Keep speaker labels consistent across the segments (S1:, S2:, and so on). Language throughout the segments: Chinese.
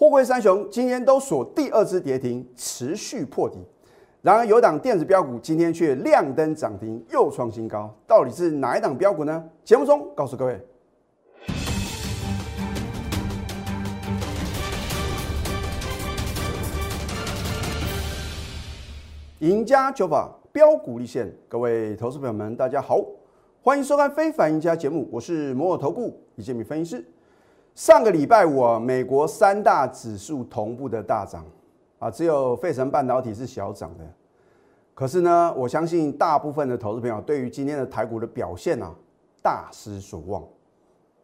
S1: 货柜三雄今天都锁第二支跌停，持续破底。然而有档电子标股今天却亮灯涨停，又创新高，到底是哪一档标股呢？节目中告诉各位。赢家九法标股立现，各位投资朋友们，大家好，欢迎收看《非凡赢家》节目，我是摩尔投顾李建民分析师。上个礼拜五啊，美国三大指数同步的大涨啊，只有费城半导体是小涨的。可是呢，我相信大部分的投资朋友对于今天的台股的表现啊，大失所望。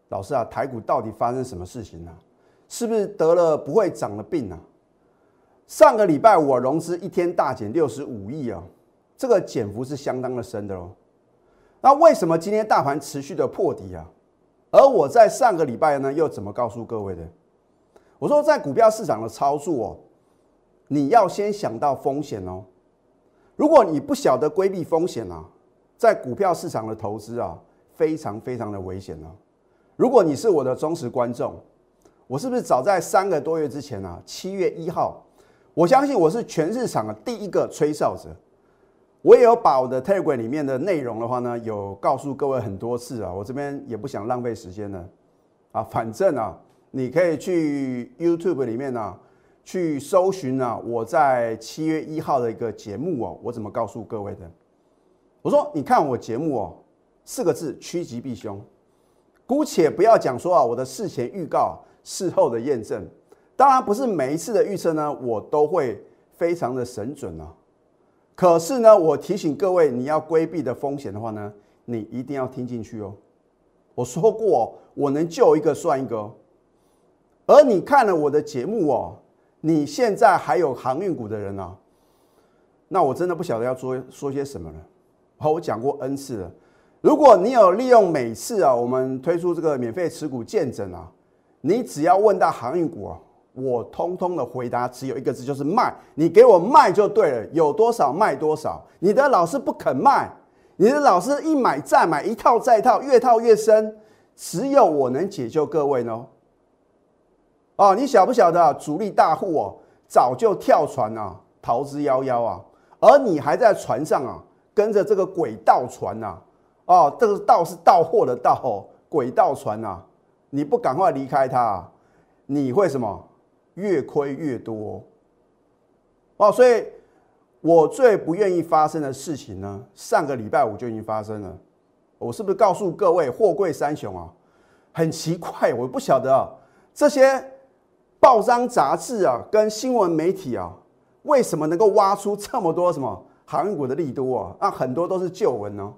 S1: 老师啊，台股到底发生什么事情呢？是不是得了不会涨的病呢？上个礼拜五融资一天大减六十五亿啊，这个减幅是相当的深的喽。那为什么今天大盘持续的破底啊？而我在上个礼拜呢，又怎么告诉各位的？我说在股票市场的操作哦，你要先想到风险哦。如果你不晓得规避风险啊，在股票市场的投资啊，非常非常的危险哦。如果你是我的忠实观众，我是不是早在三个多月之前啊，七月一号？我相信我是全市场的第一个吹哨者，我也有把我的 Telegram 里面的内容的话呢，有告诉各位很多次啊，我这边也不想浪费时间了啊，反正啊，你可以去 YouTube 里面呢，去搜寻啊，我在七月一号的一个节目哦，我怎么告诉各位的？我说你看我节目哦，四个字趋吉避凶，姑且不要讲说啊，我的事前预告，事后的验证。当然不是每一次的预测呢，我都会非常的神准啊。可是呢，我提醒各位，你要规避的风险的话呢，你一定要听进去哦。我说过，我能救一个算一个。而你看了我的节目哦，你现在还有航运股的人啊，那我真的不晓得要说说些什么了。好，我讲过 N 次了。如果你有利用每次啊，我们推出这个免费持股见证啊，你只要问到航运股啊。我通通的回答只有一个字，就是卖。你给我卖就对了，有多少卖多少。你的老师不肯卖，你的老师一买再买，一套再套，越套越深。只有我能解救各位呢。哦，你晓不晓得主力大户哦，早就跳船啊，逃之夭夭啊。而你还在船上啊，跟着这个轨道船呐。哦，这个道是到货的道，轨道船呐。你不赶快离开它，你会什么？越亏越多哦，所以我最不愿意发生的事情呢，上个礼拜五就已经发生了。我是不是告诉各位，货柜三雄啊，很奇怪，我不晓得啊，这些报章杂志啊，跟新闻媒体啊，为什么能够挖出这么多什么航运股的利多啊？那很多都是旧闻呢。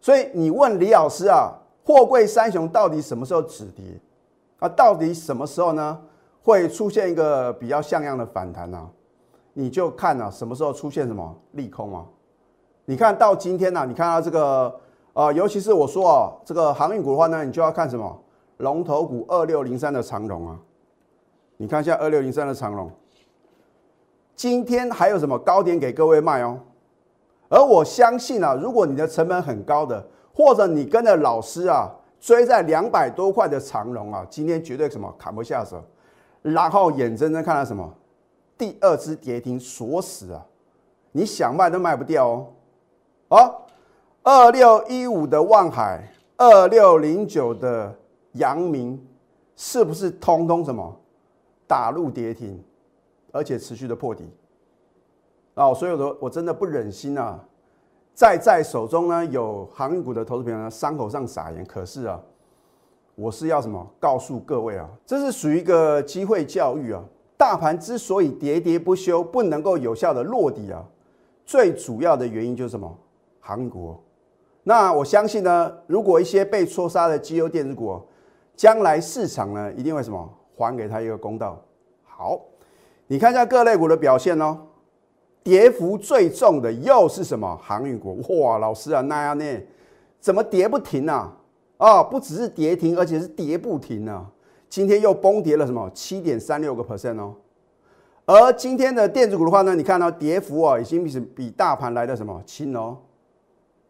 S1: 所以你问李老师啊，货柜三雄到底什么时候止跌啊？到底什么时候呢？会出现一个比较像样的反弹呢，你就看啊，什么时候出现什么利空啊？你看到今天呢，你看到这个呃，尤其是我说啊，这个航运股的话呢，你就要看什么龙头股二六零三的长龙啊。你看一下二六零三的长龙，今天还有什么高点给各位卖哦？而我相信啊，如果你的成本很高的，或者你跟着老师啊追在两百多块的长龙啊，今天绝对什么砍不下手。然后眼睁睁看到什么？第二只跌停锁死啊！你想卖都卖不掉哦。哦，二六一五的望海，二六零九的阳明，是不是通通什么打入跌停，而且持续的破底？哦，所以我我真的不忍心啊，在在手中呢有航运股的投资朋友呢伤口上撒盐。可是啊。我是要什么？告诉各位啊，这是属于一个机会教育啊。大盘之所以喋喋不休，不能够有效的落底啊，最主要的原因就是什么？韩国。那我相信呢，如果一些被错杀的绩优电子股，将来市场呢一定会什么还给他一个公道。好，你看一下各类股的表现哦，跌幅最重的又是什么？航运股。哇，老师啊，那样呢？怎么跌不停啊？啊，不只是跌停，而且是跌不停啊！今天又崩跌了什么七点三六个 percent 哦。而今天的电子股的话呢，你看到跌幅啊，已经比比大盘来的什么轻哦。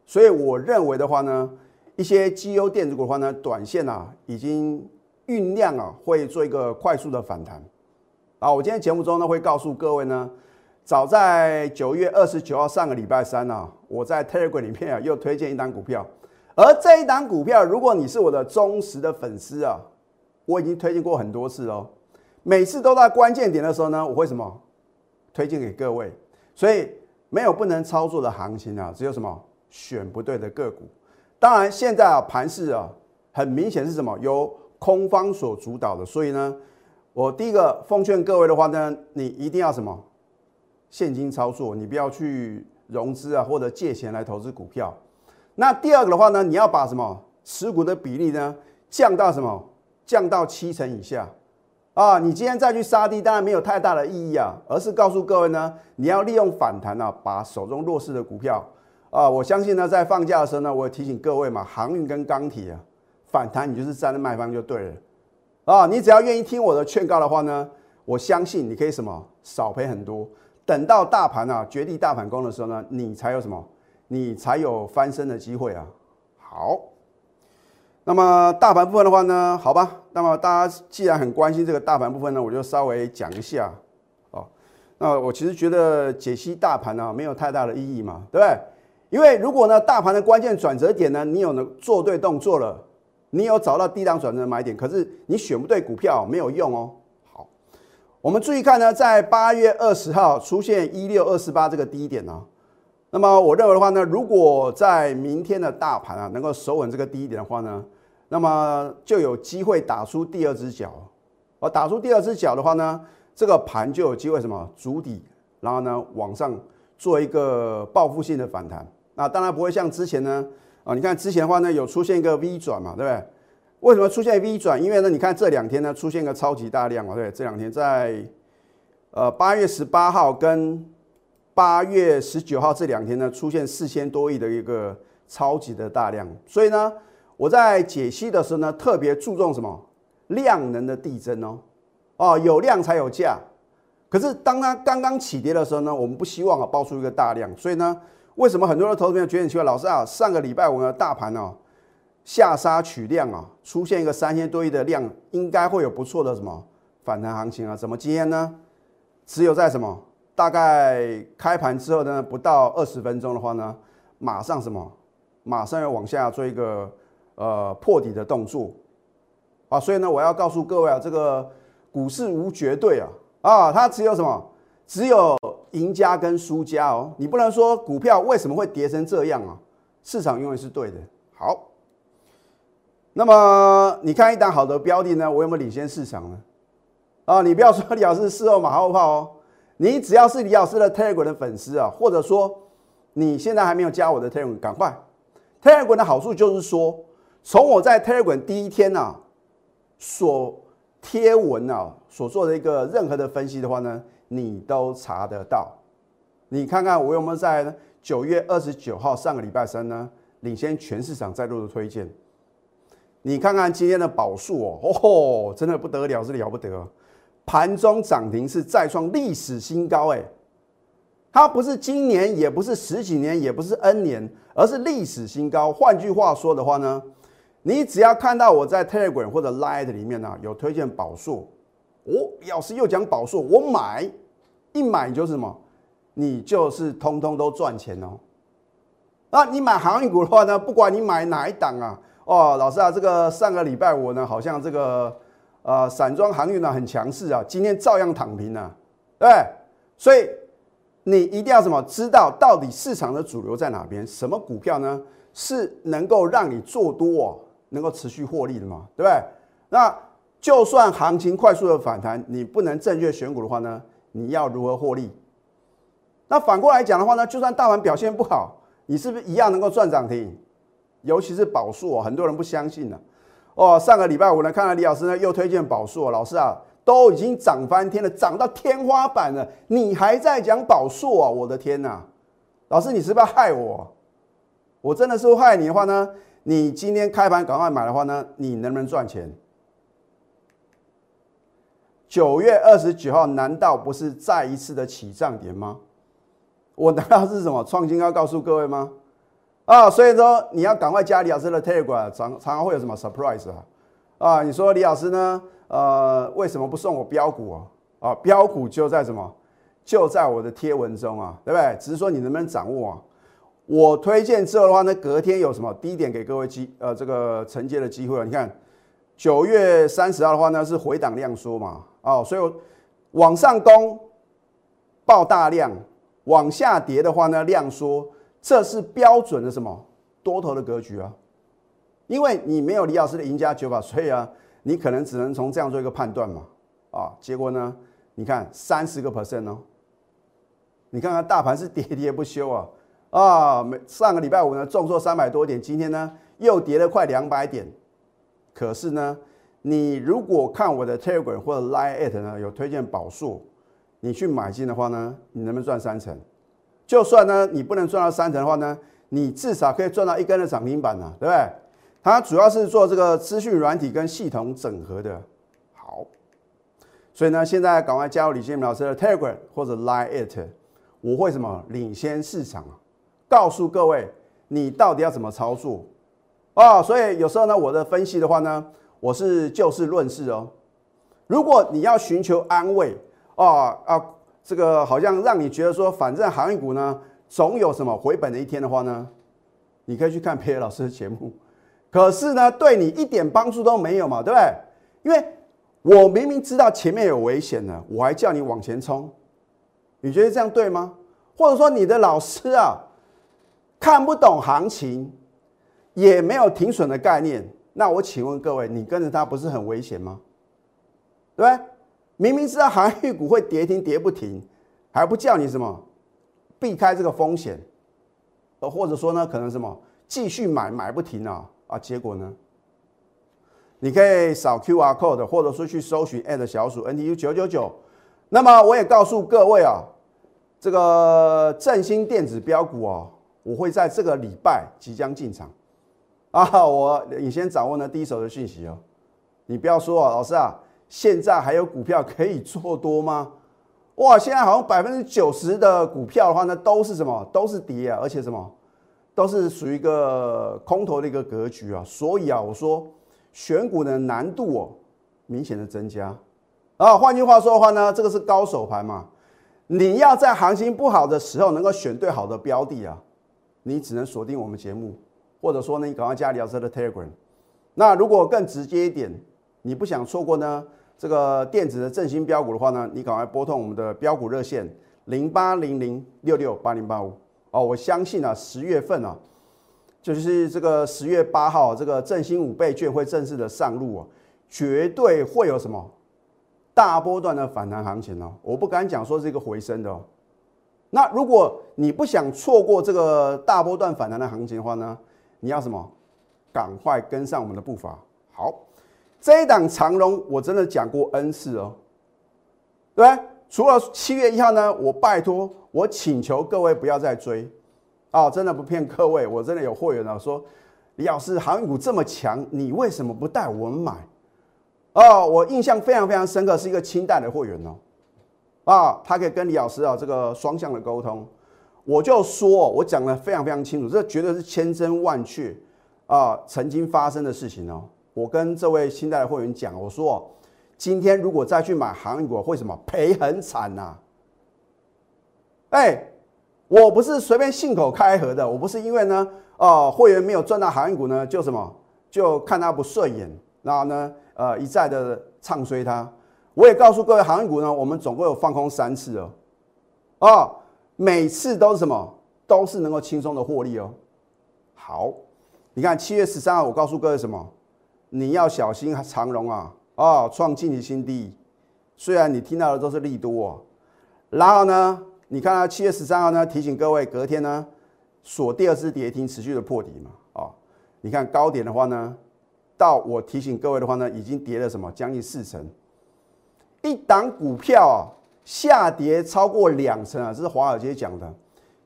S1: 所以我认为的话呢，一些绩优电子股的话呢，短线啊已经酝酿啊，会做一个快速的反弹。啊，我今天节目中呢会告诉各位呢，早在九月二十九号上个礼拜三呢，我在 Telegram 里面啊又推荐一单股票，而这一档股票，如果你是我的忠实的粉丝啊，我已经推荐过很多次哦，每次都在关键点的时候呢，我会什么推荐给各位，所以没有不能操作的行情啊，只有什么选不对的个股。当然现在啊盘势啊很明显是什么由空方所主导的，所以呢。我第一个奉劝各位的话呢，你一定要什么现金操作，你不要去融资啊或者借钱来投资股票。那第二个的话呢，你要把什么持股的比例呢降到什么降到七成以下啊？你今天再去杀低，当然没有太大的意义啊，而是告诉各位呢，你要利用反弹啊，把手中弱势的股票啊，我相信呢，在放假的时候呢，我提醒各位嘛，航运跟钢铁啊，反弹你就是站在卖方就对了。啊，你只要愿意听我的劝告的话呢，我相信你可以什么少赔很多。等到大盘啊绝地大反攻的时候呢，你才有什么，你才有翻身的机会啊。好，那么大盘部分的话呢，好吧，那么大家既然很关心这个大盘部分呢，我就稍微讲一下哦。那我其实觉得解析大盘呢没有太大的意义嘛，对不对？因为如果呢大盘的关键转折点呢，你有能做对动作了。你有找到低档转折买点，可是你选不对股票没有用哦。好，我们注意看呢，在八月二十号出现一六二四八这个低点呢，那么我认为的话呢，如果在明天的大盘啊能够守稳这个低点的话呢，那么就有机会打出第二只脚。而打出第二只脚的话呢，这个盘就有机会什么筑底，然后呢往上做一个报复性的反弹。那当然不会像之前呢。啊，你看之前的话呢，有出现一个 V 转嘛，对不对？为什么出现 V 转？因为呢，你看这两天呢，出现一个超级大量嘛，对，这两天在呃八月十八号跟八月十九号这两天呢，出现四千多亿的一个超级的大量，所以呢，我在解析的时候呢，特别注重什么量能的递增哦，哦，有量才有价。可是当它刚刚起跌的时候呢，我们不希望啊爆出一个大量，所以呢。为什么很多的投资朋友觉得很奇怪？老师啊，上个礼拜五呢，大盘哦下杀取量啊，出现一个三千多亿的量，应该会有不错的什么反弹行情啊？怎么今天呢？只有在什么大概开盘之后呢，不到二十分钟的话呢，马上什么，马上要往下做一个呃破底的动作啊！所以呢，我要告诉各位啊，这个股市无绝对啊啊，它只有什么？只有赢家跟输家哦，你不能说股票为什么会跌成这样啊？市场永远是对的。好，那么你看一档好的标的呢，我有没有领先市场呢？啊，你不要说李老师事后马后炮哦，你只要是李老师的 Telegram 的粉丝啊，或者说你现在还没有加我的 Telegram，赶快 Telegram 的好处就是说，从我在 Telegram 第一天呐所贴文啊所做的一个任何的分析的话呢。你都查得到，你看看我有没有在九月二十九号上个礼拜三呢，领先全市场再度的推荐。你看看今天的宝数哦，哦，真的不得了，是了不得，盘中涨停是再创历史新高哎，它不是今年，也不是十几年，也不是 N 年，而是历史新高。换句话说的话呢，你只要看到我在 Telegram 或者 Line 里面呢有推荐宝数。哦，老师又讲宝数，我买一买就是什么？你就是通通都赚钱哦。那你买航运股的话呢？不管你买哪一档啊，哦，老师啊，这个上个礼拜我呢，好像这个呃散装航运呢很强势啊，今天照样躺平啊，对所以你一定要什么？知道到底市场的主流在哪边？什么股票呢？是能够让你做多，能够持续获利的嘛？对不对？那。就算行情快速的反弹，你不能正确选股的话呢？你要如何获利？那反过来讲的话呢？就算大盘表现不好，你是不是一样能够赚涨停？尤其是宝数哦，很多人不相信呢。哦，上个礼拜五呢，看到李老师呢又推荐宝数，老师啊，都已经涨翻天了，涨到天花板了，你还在讲宝数啊？我的天哪！老师，你是不是要害我？我真的是害你的话呢？你今天开盘赶快买的话呢？你能不能赚钱？九月二十九号，难道不是再一次的起涨点吗？我难道是什么创新高告诉各位吗？啊，所以说你要赶快加李老师的 Telegram，常常常会有什么 surprise 啊？啊，你说李老师呢？呃，为什么不送我标股啊？啊，标股就在什么？就在我的贴文中啊，对不对？只是说你能不能掌握啊？我推荐之后的话呢，隔天有什么低点给各位机呃这个承接的机会啊？你看九月三十号的话呢是回档量缩嘛，哦，所以往上攻爆大量，往下跌的话呢量缩，这是标准的什么多头的格局啊？因为你没有李老师的赢家九法，所以啊，你可能只能从这样做一个判断嘛，啊，结果呢，你看三十个 percent 哦。你看看大盘是跌跌不休啊啊！每上个礼拜五呢重挫三百多点，今天呢又跌了快两百点。可是呢，你如果看我的 Telegram 或者 Line at 呢有推荐宝数，你去买进的话呢，你能不能赚三成？就算呢你不能赚到三成的话呢，你至少可以赚到一根的涨停板啊，对不对？它主要是做这个资讯软体跟系统整合的。好，所以呢，现在赶快加入李建明老师的 Telegram 或者 Line It，。我会什么领先市场告诉各位你到底要怎么操作啊？所以有时候呢，我的分析的话呢，我是就事论事哦。如果你要寻求安慰啊啊，这个好像让你觉得说，反正航运股呢总有什么回本的一天的话呢，你可以去看裴老师的节目。可是呢，对你一点帮助都没有嘛，对不对？因为我明明知道前面有危险呢，我还叫你往前冲。你觉得这样对吗？或者说你的老师啊看不懂行情，也没有停损的概念，那我请问各位，你跟着他不是很危险吗？对不对？明明知道航运股会跌停跌不停，还不叫你什么避开这个风险，呃，或者说呢，可能什么继续买买不停啊啊，结果呢？你可以扫 Q R code，或者说去搜寻小鼠 N T U 九九九。那么我也告诉各位啊。这个振兴电子标股哦，我会在这个礼拜即将进场啊！我你先掌握呢第一手的讯息哦。你不要说啊，老师啊，现在还有股票可以做多吗？哇，现在好像百分之九十的股票的话呢，都是什么？都是跌啊，而且什么？都是属于一个空头的一个格局啊。所以啊，我说选股的难度哦，明显的增加啊。换句话说的话呢，这个是高手盘嘛。你要在行情不好的时候能够选对好的标的啊，你只能锁定我们节目，或者说呢，你赶快加李老师的 Telegram。那如果更直接一点，你不想错过呢这个电子的振兴标股的话呢，你赶快拨通我们的标股热线零八零零六六八零八五哦。我相信啊，十月份啊，就是这个十月八号这个振兴五倍券会正式的上路啊，绝对会有什么？大波段的反弹行情哦，我不敢讲说是一个回升的哦。那如果你不想错过这个大波段反弹的行情的话呢，你要什么？赶快跟上我们的步伐。好，这一档长龙我真的讲过 N 次哦，对除了七月一号呢，我拜托我请求各位不要再追。哦，真的不骗各位，我真的有会员啊说李老师航运股这么强，你为什么不带我们买？哦，我印象非常非常深刻，是一个清代的会员哦，啊，他可以跟李老师啊这个双向的沟通，我就说，我讲的非常非常清楚，这绝对是千真万确啊曾经发生的事情哦。我跟这位清代的会员讲，我说，今天如果再去买航运股，会什么赔很惨呐？哎，我不是随便信口开河的，我不是因为呢，哦，会员没有赚到航运股呢，就什么就看他不顺眼，然后呢？呃，一再的唱衰他，我也告诉各位，航运股呢，我们总共有放空三次哦，哦，每次都是什么，都是能够轻松的获利哦。好，你看七月十三号，我告诉各位什么？你要小心长荣啊，啊，创近期新低。虽然你听到的都是利多哦，然后呢，你看到七月十三号呢，提醒各位，隔天呢，锁第二次跌停，持续的破底嘛，啊，你看高点的话呢？到我提醒各位的话呢，已经跌了什么将近四成，一档股票啊下跌超过两成啊，这是华尔街讲的，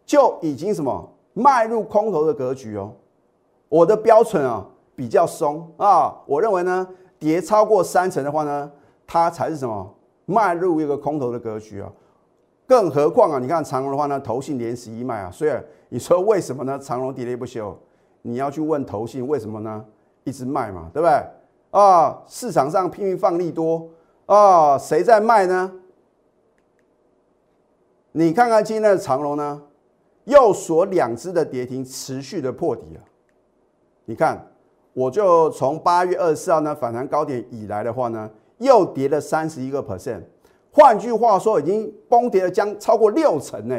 S1: 就已经什么迈入空头的格局哦。我的标准啊比较松啊，我认为呢跌超过三成的话呢，它才是什么迈入一个空头的格局啊。更何况啊，你看长荣的话呢，投信连十一卖啊，所以你说为什么呢？长荣跌不休，你要去问投信为什么呢？一直卖嘛，对不对？啊，市场上拼命放利多啊，谁在卖呢？你看看今天的长龙呢，又锁两只的跌停，持续的破底了。你看，我就从八月二十四号呢反弹高点以来的话呢，又跌了三十一个 percent。换句话说，已经崩跌了将超过六成呢。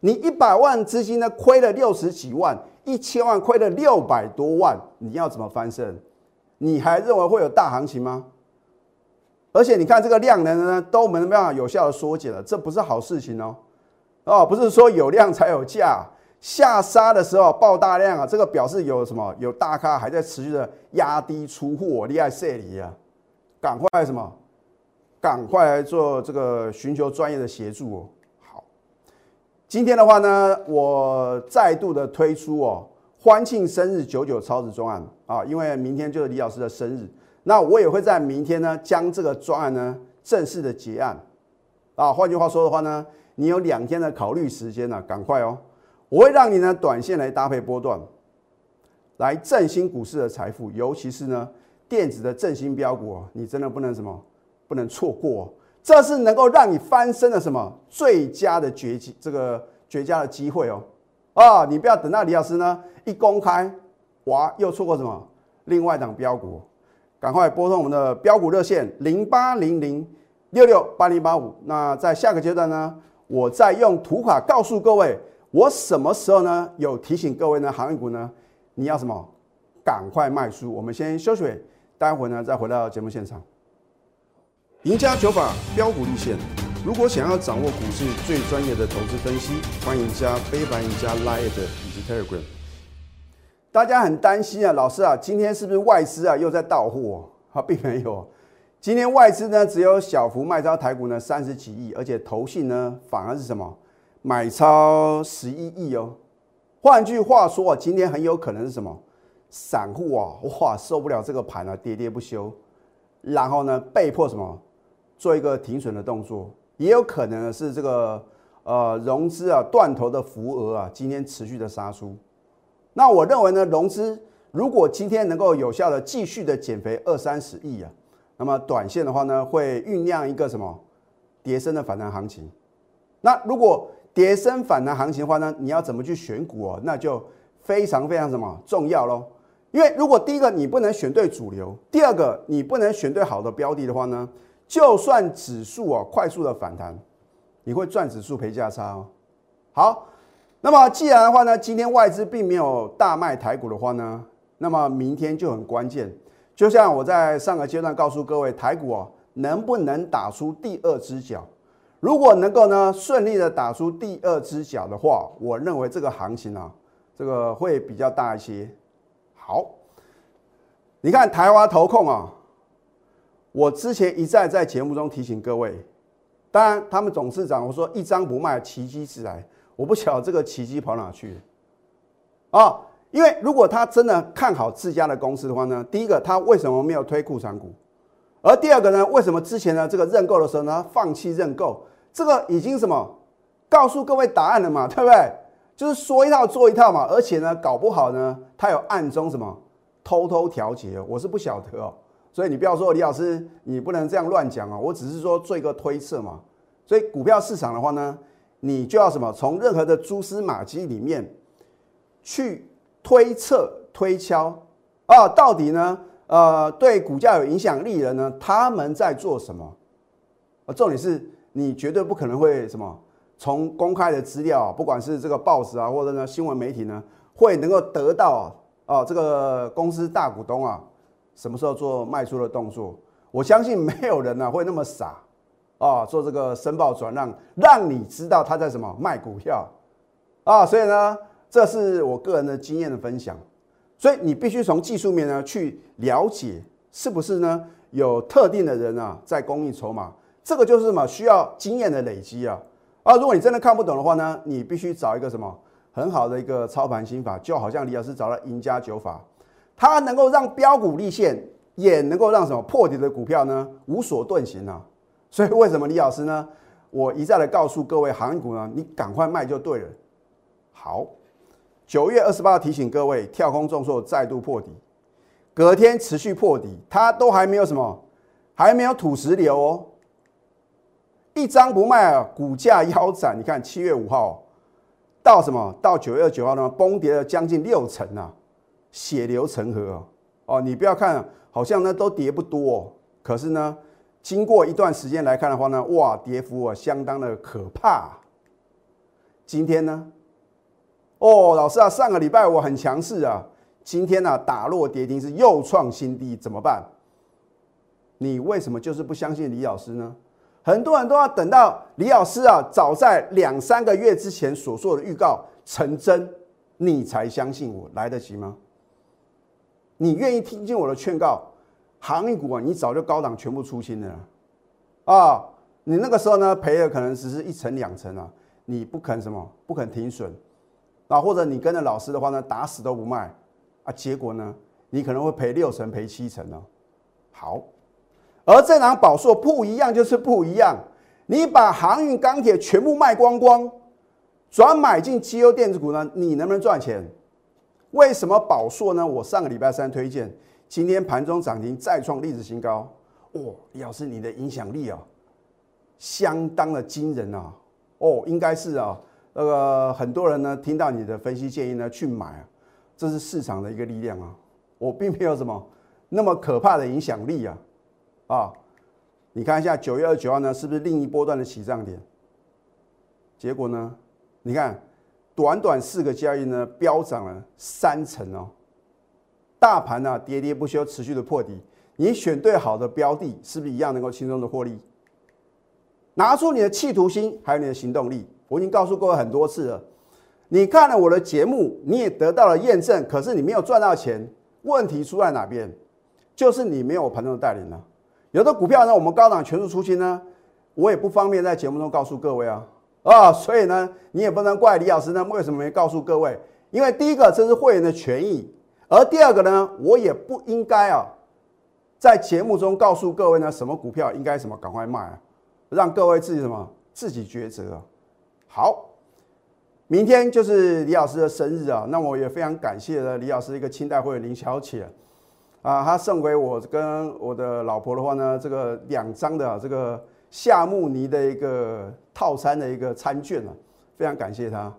S1: 你一百万资金呢亏了六十几万，一千万亏了六百多万，你要怎么翻身？你还认为会有大行情吗？而且你看这个量能呢，都没办法有效的缩减了，这不是好事情哦。哦，不是说有量才有价，下杀的时候爆大量啊，这个表示有什么？有大咖还在持续的压低出货，厉害射离啊！赶快什么？赶快来做这个寻求专业的协助哦。好，今天的话呢，我再度的推出哦，欢庆生日九九超值专案啊，因为明天就是李老师的生日。那我也会在明天呢，将这个专案呢正式的结案啊。换句话说的话呢，你有两天的考虑时间呢，赶快哦。我会让你呢短线来搭配波段，来振兴股市的财富，尤其是呢电子的振兴标股，你真的不能什么不能错过，这是能够让你翻身的什么最佳的绝机这个绝佳的机会哦啊！你不要等到李老师呢一公开，哇，又错过什么另外一档标股。赶快拨通我们的标股热线零八零零六六八零八五。那在下个阶段呢，我再用图卡告诉各位，我什么时候呢有提醒各位呢？航运股呢，你要什么？赶快卖出。我们先休息，待会呢再回到节目现场。赢家九法标股立线。如果想要掌握股市最专业的投资分析，欢迎加非凡、赢家 Line 以及 Telegram。大家很担心啊，老师啊，今天是不是外资啊又在到货？啊，并没有，今天外资呢只有小幅卖超台股呢三十几亿，而且投信呢反而是什么买超十一亿哦。换句话说啊，今天很有可能是什么散户啊，哇受不了这个盘啊，跌跌不休，然后呢被迫什么做一个停损的动作，也有可能是这个呃融资啊断头的浮额啊，今天持续的杀出。那我认为呢，融资如果今天能够有效的继续的减肥二三十亿啊，那么短线的话呢，会酝酿一个什么叠升的反弹行情。那如果叠升反弹行情的话呢，你要怎么去选股哦？那就非常非常什么重要喽。因为如果第一个你不能选对主流，第二个你不能选对好的标的的话呢，就算指数啊快速的反弹，你会赚指数赔价差哦。好。那么既然的话呢，今天外资并没有大卖台股的话呢，那么明天就很关键。就像我在上个阶段告诉各位，台股哦能不能打出第二只脚？如果能够呢顺利的打出第二只脚的话，我认为这个行情啊，这个会比较大一些。好，你看台湾投控啊，我之前一再在节目中提醒各位，当然他们董事长我说一张不卖，奇迹自来。我不晓得这个奇迹跑哪去了啊！因为如果他真的看好自家的公司的话呢，第一个他为什么没有推库存股？而第二个呢，为什么之前呢这个认购的时候呢放弃认购？这个已经什么告诉各位答案了嘛？对不对？就是说一套做一套嘛！而且呢，搞不好呢，他有暗中什么偷偷调节，我是不晓得哦。所以你不要说李老师，你不能这样乱讲啊！我只是说做一个推测嘛。所以股票市场的话呢？你就要什么？从任何的蛛丝马迹里面去推测、推敲啊，到底呢？呃，对股价有影响力的人呢，他们在做什么？啊，重点是你绝对不可能会什么？从公开的资料，不管是这个报纸啊，或者呢新闻媒体呢，会能够得到啊，这个公司大股东啊，什么时候做卖出的动作？我相信没有人呢会那么傻。啊，做这个申报转让，让你知道他在什么卖股票啊，所以呢，这是我个人的经验的分享。所以你必须从技术面呢去了解，是不是呢有特定的人啊在供应筹码，这个就是什么需要经验的累积啊。啊，如果你真的看不懂的话呢，你必须找一个什么很好的一个操盘心法，就好像李老师找了赢家九法，它能够让标股立现，也能够让什么破底的股票呢无所遁形啊。所以为什么李老师呢？我一再的告诉各位，航运股呢，你赶快卖就对了。好，九月二十八号提醒各位，跳空重挫再度破底，隔天持续破底，它都还没有什么，还没有土石流哦。一张不卖啊，股价腰斩。你看七月五号到什么？到九月二九号呢？崩跌了将近六成啊，血流成河哦。哦，你不要看，好像呢都跌不多，可是呢，经过一段时间来看的话呢，哇，跌幅啊相当的可怕。今天呢？哦，老师啊，上个礼拜我很强势啊，今天呢打落跌停是又创新低，怎么办？你为什么就是不相信李老师呢？很多人都要等到李老师啊，早在两三个月之前所说的预告成真，你才相信我，来得及吗？你愿意听进我的劝告？航运股啊，你早就高档全部出清了啊！你那个时候呢，赔的可能只是一层两层啊，你不肯什么？不肯停损。啊，或者你跟着老师的话呢，打死都不卖啊，结果呢，你可能会赔六成、赔七成呢。好，而这档宝硕不一样，就是不一样。你把航运、钢铁全部卖光光，转买进绩优电子股呢，你能不能赚钱？为什么宝硕呢？我上个礼拜三推荐，今天盘中涨停再创历史新高。哇，李老师，你的影响力啊，相当的惊人啊！哦，应该是啊。那个很多人呢，听到你的分析建议呢，去买啊，这是市场的一个力量啊。我并没有什么那么可怕的影响力啊，啊，你看一下九月二十九号呢，是不是另一波段的起涨点？结果呢，你看短短四个交易呢，飙涨了三成哦。大盘呢，喋喋不休，持续的破底。你选对好的标的，是不是一样能够轻松的获利？拿出你的企图心，还有你的行动力。我已经告诉各位很多次了，你看了我的节目，你也得到了验证，可是你没有赚到钱。问题出在哪边？就是你没有盘中的带领了。有的股票呢，我们高档全数出清呢，我也不方便在节目中告诉各位啊啊，所以呢，你也不能怪李老师呢，为什么没告诉各位？因为第一个这是会员的权益，而第二个呢，我也不应该啊，在节目中告诉各位呢，什么股票应该什么赶快卖啊，让各位自己什么自己抉择啊。好，明天就是李老师的生日啊，那我也非常感谢了李老师一个清代会林小姐啊，他送给我跟我的老婆的话呢，这个两张的这个夏慕尼的一个套餐的一个餐券啊，非常感谢他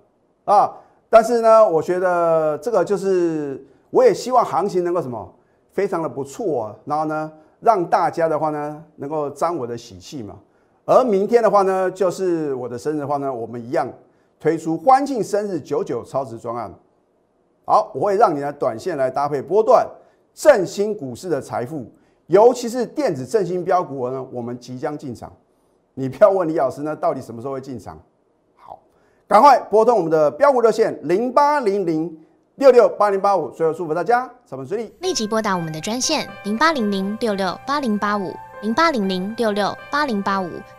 S1: 啊。但是呢，我觉得这个就是我也希望行情能够什么非常的不错啊，然后呢，让大家的话呢能够沾我的喜气嘛。而明天的话呢，就是我的生日的话呢，我们一样推出欢庆生日九九超值专案。好，我会让你的短线来搭配波段振兴股市的财富，尤其是电子振兴标股呢，我们即将进场。你不要问李老师呢，到底什么时候会进场？好，赶快拨通我们的标股热线零八零零六六八零八五，最后祝福大家上班顺利。
S2: 立即拨打我们的专线零八零零六六八零八五。零八零零六六八零八五